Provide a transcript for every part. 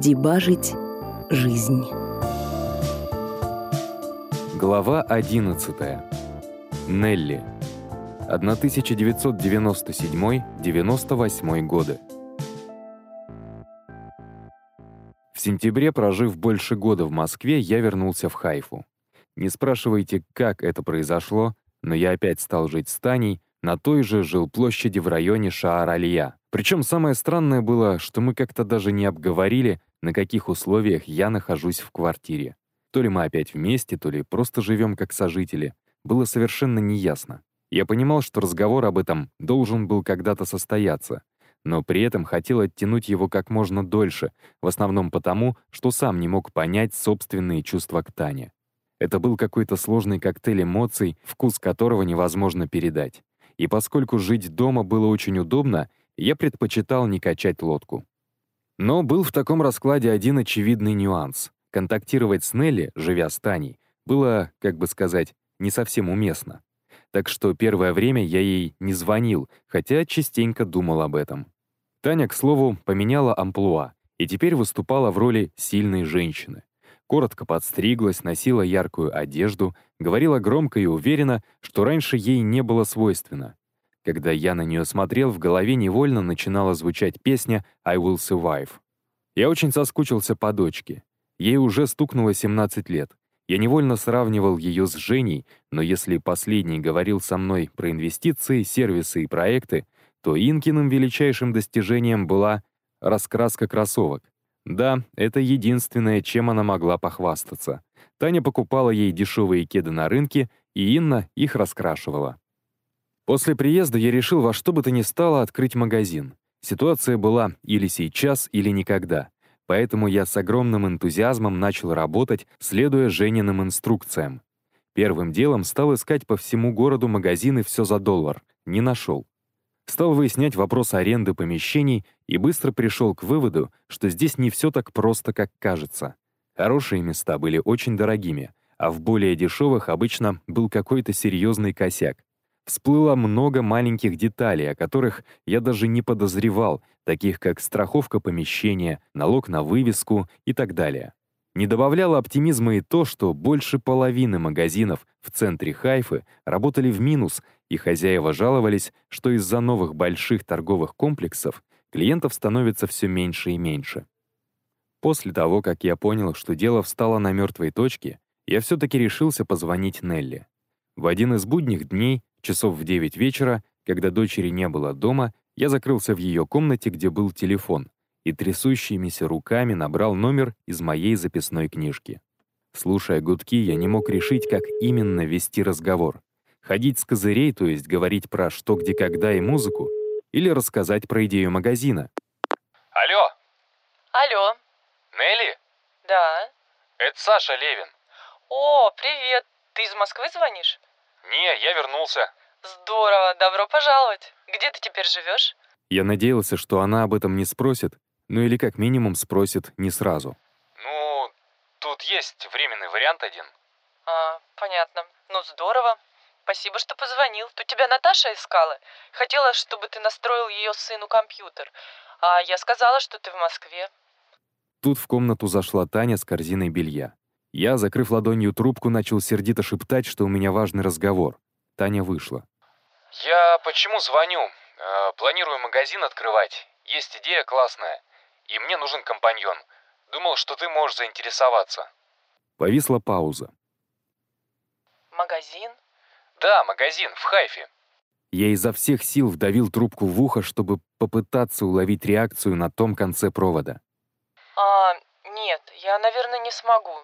Дебажить жизнь. Глава 11. Нелли. 1997-98 годы. В сентябре, прожив больше года в Москве, я вернулся в Хайфу. Не спрашивайте, как это произошло, но я опять стал жить с Таней на той же жилплощади в районе Шаар-Алия. Причем самое странное было, что мы как-то даже не обговорили, на каких условиях я нахожусь в квартире. То ли мы опять вместе, то ли просто живем как сожители. Было совершенно неясно. Я понимал, что разговор об этом должен был когда-то состояться, но при этом хотел оттянуть его как можно дольше, в основном потому, что сам не мог понять собственные чувства к Тане. Это был какой-то сложный коктейль эмоций, вкус которого невозможно передать. И поскольку жить дома было очень удобно, я предпочитал не качать лодку. Но был в таком раскладе один очевидный нюанс. Контактировать с Нелли, живя с Таней, было, как бы сказать, не совсем уместно. Так что первое время я ей не звонил, хотя частенько думал об этом. Таня, к слову, поменяла амплуа и теперь выступала в роли сильной женщины. Коротко подстриглась, носила яркую одежду, говорила громко и уверенно, что раньше ей не было свойственно. Когда я на нее смотрел, в голове невольно начинала звучать песня «I will survive». Я очень соскучился по дочке. Ей уже стукнуло 17 лет. Я невольно сравнивал ее с Женей, но если последний говорил со мной про инвестиции, сервисы и проекты, то Инкиным величайшим достижением была раскраска кроссовок. Да, это единственное, чем она могла похвастаться. Таня покупала ей дешевые кеды на рынке, и Инна их раскрашивала. После приезда я решил во что бы то ни стало открыть магазин. Ситуация была или сейчас, или никогда. Поэтому я с огромным энтузиазмом начал работать, следуя Жениным инструкциям. Первым делом стал искать по всему городу магазины все за доллар. Не нашел. Стал выяснять вопрос аренды помещений и быстро пришел к выводу, что здесь не все так просто, как кажется. Хорошие места были очень дорогими, а в более дешевых обычно был какой-то серьезный косяк. Всплыло много маленьких деталей, о которых я даже не подозревал, таких как страховка помещения, налог на вывеску и так далее. Не добавляло оптимизма и то, что больше половины магазинов в центре Хайфы работали в минус, и хозяева жаловались, что из-за новых больших торговых комплексов клиентов становится все меньше и меньше. После того, как я понял, что дело встало на мертвой точке, я все-таки решился позвонить Нелли. В один из будних дней Часов в девять вечера, когда дочери не было дома, я закрылся в ее комнате, где был телефон, и трясущимися руками набрал номер из моей записной книжки. Слушая гудки, я не мог решить, как именно вести разговор. Ходить с козырей, то есть говорить про что, где, когда и музыку, или рассказать про идею магазина. Алло, Алло, Нелли? да. Это Саша Левин. О, привет. Ты из Москвы звонишь? Не, я вернулся. Здорово, добро пожаловать. Где ты теперь живешь? Я надеялся, что она об этом не спросит, ну или как минимум спросит не сразу. Ну, тут есть временный вариант один. А, понятно. Ну, здорово. Спасибо, что позвонил. Тут тебя Наташа искала. Хотела, чтобы ты настроил ее сыну компьютер. А я сказала, что ты в Москве. Тут в комнату зашла Таня с корзиной белья. Я, закрыв ладонью трубку, начал сердито шептать, что у меня важный разговор. Таня вышла. Я почему звоню? Э, планирую магазин открывать. Есть идея классная. И мне нужен компаньон. Думал, что ты можешь заинтересоваться. Повисла пауза. Магазин? Да, магазин, в Хайфе. Я изо всех сил вдавил трубку в ухо, чтобы попытаться уловить реакцию на том конце провода. А, нет, я, наверное, не смогу.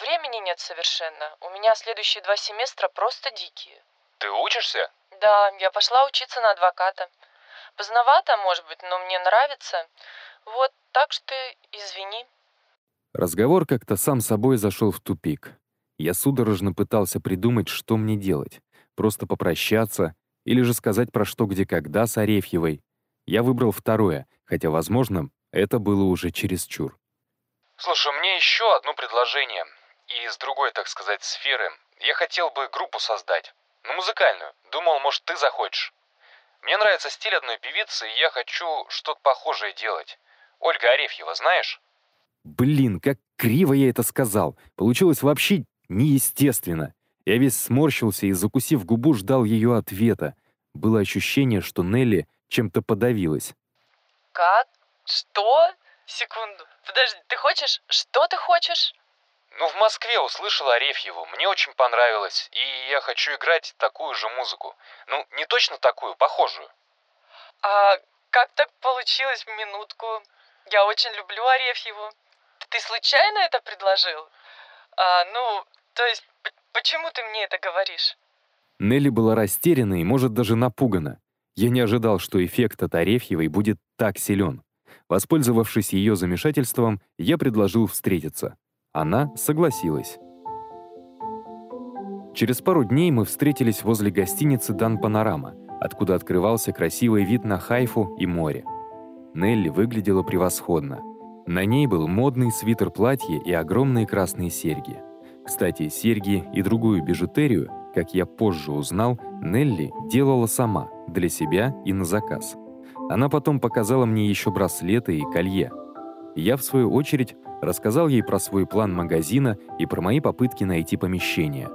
Времени нет совершенно. У меня следующие два семестра просто дикие. Ты учишься? Да, я пошла учиться на адвоката. Поздновато, может быть, но мне нравится. Вот, так что извини. Разговор как-то сам собой зашел в тупик. Я судорожно пытался придумать, что мне делать. Просто попрощаться или же сказать про что, где, когда с Арефьевой. Я выбрал второе, хотя, возможно, это было уже чересчур. Слушай, у меня еще одно предложение. И из другой, так сказать, сферы. Я хотел бы группу создать. Ну, музыкальную. Думал, может, ты захочешь. Мне нравится стиль одной певицы, и я хочу что-то похожее делать. Ольга Арефьева, знаешь? Блин, как криво я это сказал. Получилось вообще неестественно. Я весь сморщился и, закусив губу, ждал ее ответа. Было ощущение, что Нелли чем-то подавилась. Как? Что? Секунду. Подожди, ты хочешь? Что ты хочешь? Ну, в Москве услышал Арефьеву, мне очень понравилось, и я хочу играть такую же музыку. Ну, не точно такую, похожую. А как так получилось, минутку? Я очень люблю Арефьеву. Ты случайно это предложил? А, ну, то есть, почему ты мне это говоришь? Нелли была растеряна и, может, даже напугана. Я не ожидал, что эффект от Арефьевой будет так силен. Воспользовавшись ее замешательством, я предложил встретиться. Она согласилась. Через пару дней мы встретились возле гостиницы «Дан Панорама», откуда открывался красивый вид на Хайфу и море. Нелли выглядела превосходно. На ней был модный свитер-платье и огромные красные серьги. Кстати, серьги и другую бижутерию, как я позже узнал, Нелли делала сама, для себя и на заказ. Она потом показала мне еще браслеты и колье. Я, в свою очередь, рассказал ей про свой план магазина и про мои попытки найти помещение.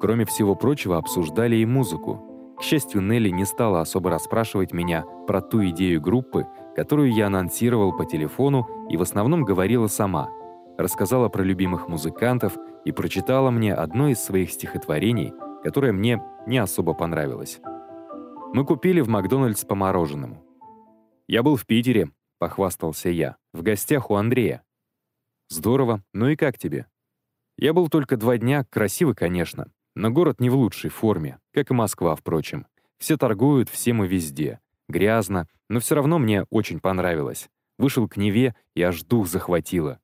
Кроме всего прочего, обсуждали и музыку. К счастью, Нелли не стала особо расспрашивать меня про ту идею группы, которую я анонсировал по телефону и в основном говорила сама. Рассказала про любимых музыкантов и прочитала мне одно из своих стихотворений, которое мне не особо понравилось. Мы купили в Макдональдс по мороженому. «Я был в Питере», — похвастался я, — «в гостях у Андрея. Здорово. Ну и как тебе? Я был только два дня, красиво, конечно, но город не в лучшей форме, как и Москва, впрочем. Все торгуют, все мы везде. Грязно, но все равно мне очень понравилось. Вышел к Неве, и аж дух захватило.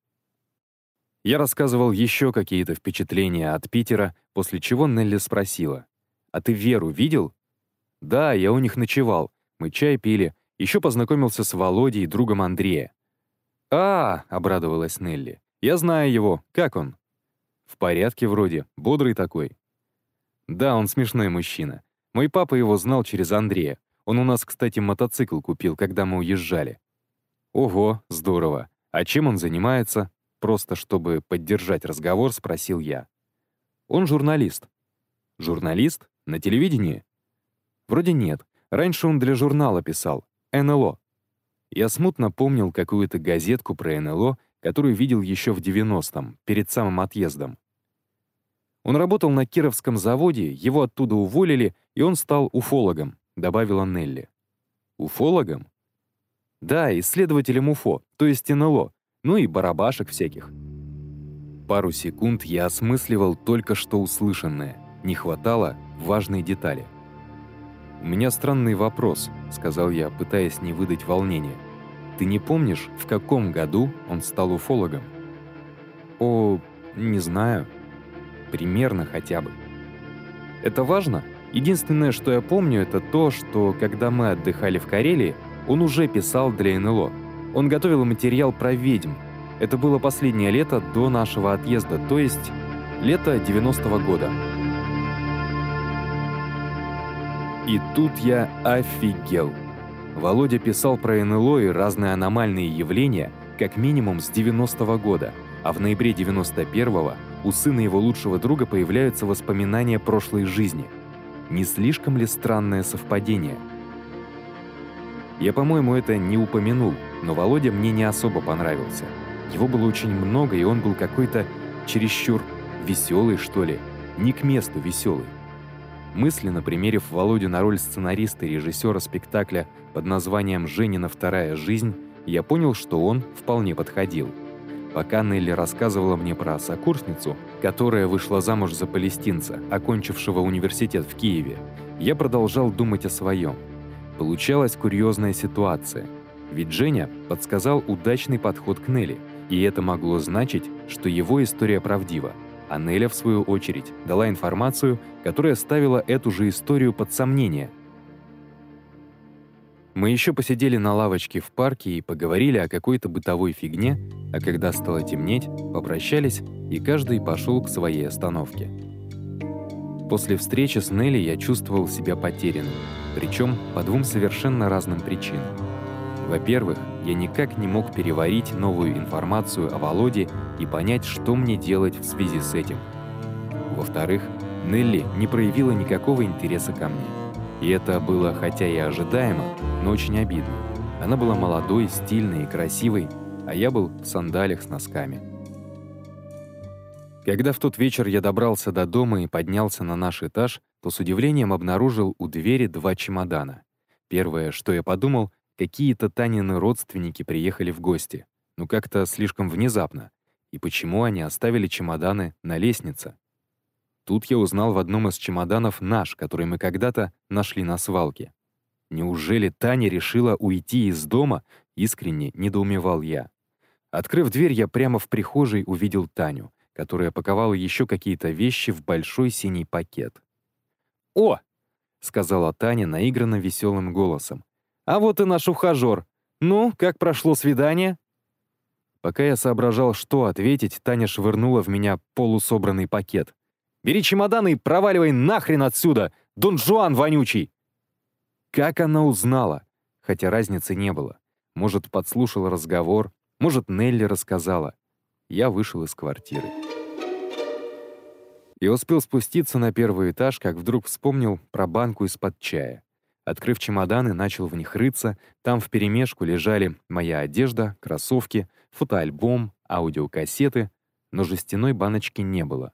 Я рассказывал еще какие-то впечатления от Питера, после чего Нелли спросила. «А ты Веру видел?» «Да, я у них ночевал. Мы чай пили. Еще познакомился с Володей, другом Андрея. «А, — обрадовалась Нелли, — я знаю его. Как он?» «В порядке вроде. Бодрый такой». «Да, он смешной мужчина. Мой папа его знал через Андрея. Он у нас, кстати, мотоцикл купил, когда мы уезжали». «Ого, здорово. А чем он занимается?» Просто чтобы поддержать разговор, спросил я. «Он журналист». «Журналист? На телевидении?» «Вроде нет. Раньше он для журнала писал. НЛО. Я смутно помнил какую-то газетку про НЛО, которую видел еще в 90-м, перед самым отъездом. Он работал на Кировском заводе, его оттуда уволили, и он стал уфологом, добавила Нелли. Уфологом? Да, исследователем УФО, то есть НЛО, ну и барабашек всяких. Пару секунд я осмысливал только что услышанное. Не хватало важной детали. «У меня странный вопрос», — сказал я, пытаясь не выдать волнения. «Ты не помнишь, в каком году он стал уфологом?» «О, не знаю. Примерно хотя бы». «Это важно? Единственное, что я помню, это то, что, когда мы отдыхали в Карелии, он уже писал для НЛО. Он готовил материал про ведьм. Это было последнее лето до нашего отъезда, то есть лето 90-го года». И тут я офигел. Володя писал про НЛО и разные аномальные явления как минимум с 90-го года, а в ноябре 91-го у сына его лучшего друга появляются воспоминания прошлой жизни. Не слишком ли странное совпадение? Я, по-моему, это не упомянул, но Володя мне не особо понравился. Его было очень много, и он был какой-то чересчур веселый, что ли. Не к месту веселый. Мысленно примерив Володю на роль сценариста и режиссера спектакля под названием «Женина вторая жизнь», я понял, что он вполне подходил. Пока Нелли рассказывала мне про сокурсницу, которая вышла замуж за палестинца, окончившего университет в Киеве, я продолжал думать о своем. Получалась курьезная ситуация. Ведь Женя подсказал удачный подход к Нелли, и это могло значить, что его история правдива – а Неля, в свою очередь, дала информацию, которая ставила эту же историю под сомнение. Мы еще посидели на лавочке в парке и поговорили о какой-то бытовой фигне, а когда стало темнеть, попрощались, и каждый пошел к своей остановке. После встречи с Нелли я чувствовал себя потерянным, причем по двум совершенно разным причинам. Во-первых, я никак не мог переварить новую информацию о Володе и понять, что мне делать в связи с этим. Во-вторых, Нелли не проявила никакого интереса ко мне. И это было хотя и ожидаемо, но очень обидно. Она была молодой, стильной и красивой, а я был в сандалях с носками. Когда в тот вечер я добрался до дома и поднялся на наш этаж, то с удивлением обнаружил у двери два чемодана. Первое, что я подумал, какие-то Танины родственники приехали в гости. Ну как-то слишком внезапно. И почему они оставили чемоданы на лестнице? Тут я узнал в одном из чемоданов наш, который мы когда-то нашли на свалке. Неужели Таня решила уйти из дома? Искренне недоумевал я. Открыв дверь, я прямо в прихожей увидел Таню, которая паковала еще какие-то вещи в большой синий пакет. «О!» — сказала Таня наигранно веселым голосом. «А вот и наш ухажер. Ну, как прошло свидание?» Пока я соображал, что ответить, Таня швырнула в меня полусобранный пакет. Бери чемоданы и проваливай нахрен отсюда, Дон Жуан вонючий!» Как она узнала? Хотя разницы не было. Может, подслушала разговор, может, Нелли рассказала. Я вышел из квартиры. Я успел спуститься на первый этаж, как вдруг вспомнил про банку из-под чая. Открыв чемоданы, начал в них рыться. Там вперемешку лежали моя одежда, кроссовки, фотоальбом, аудиокассеты, но жестяной баночки не было.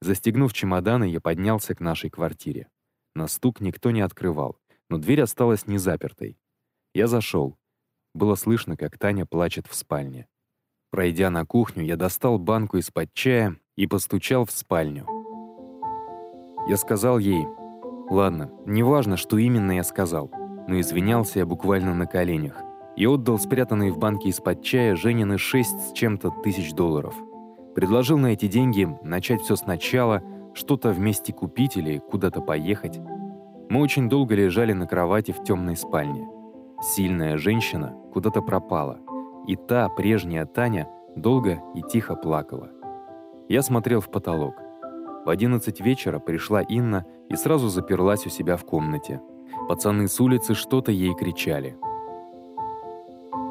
Застегнув чемоданы, я поднялся к нашей квартире. На стук никто не открывал, но дверь осталась незапертой. Я зашел. Было слышно, как Таня плачет в спальне. Пройдя на кухню, я достал банку из-под чая и постучал в спальню. Я сказал ей, ладно, неважно, что именно я сказал, но извинялся я буквально на коленях и отдал спрятанные в банке из-под чая Женины шесть с чем-то тысяч долларов. Предложил на эти деньги начать все сначала, что-то вместе купить или куда-то поехать. Мы очень долго лежали на кровати в темной спальне. Сильная женщина куда-то пропала, и та, прежняя Таня, долго и тихо плакала. Я смотрел в потолок. В 11 вечера пришла Инна и сразу заперлась у себя в комнате. Пацаны с улицы что-то ей кричали.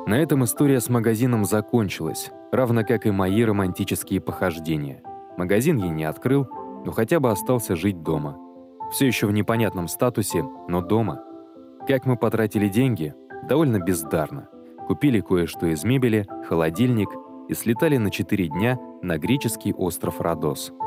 На этом история с магазином закончилась, равно как и мои романтические похождения. Магазин я не открыл, но хотя бы остался жить дома. Все еще в непонятном статусе, но дома. Как мы потратили деньги? Довольно бездарно. Купили кое-что из мебели, холодильник и слетали на 4 дня на греческий остров Родос –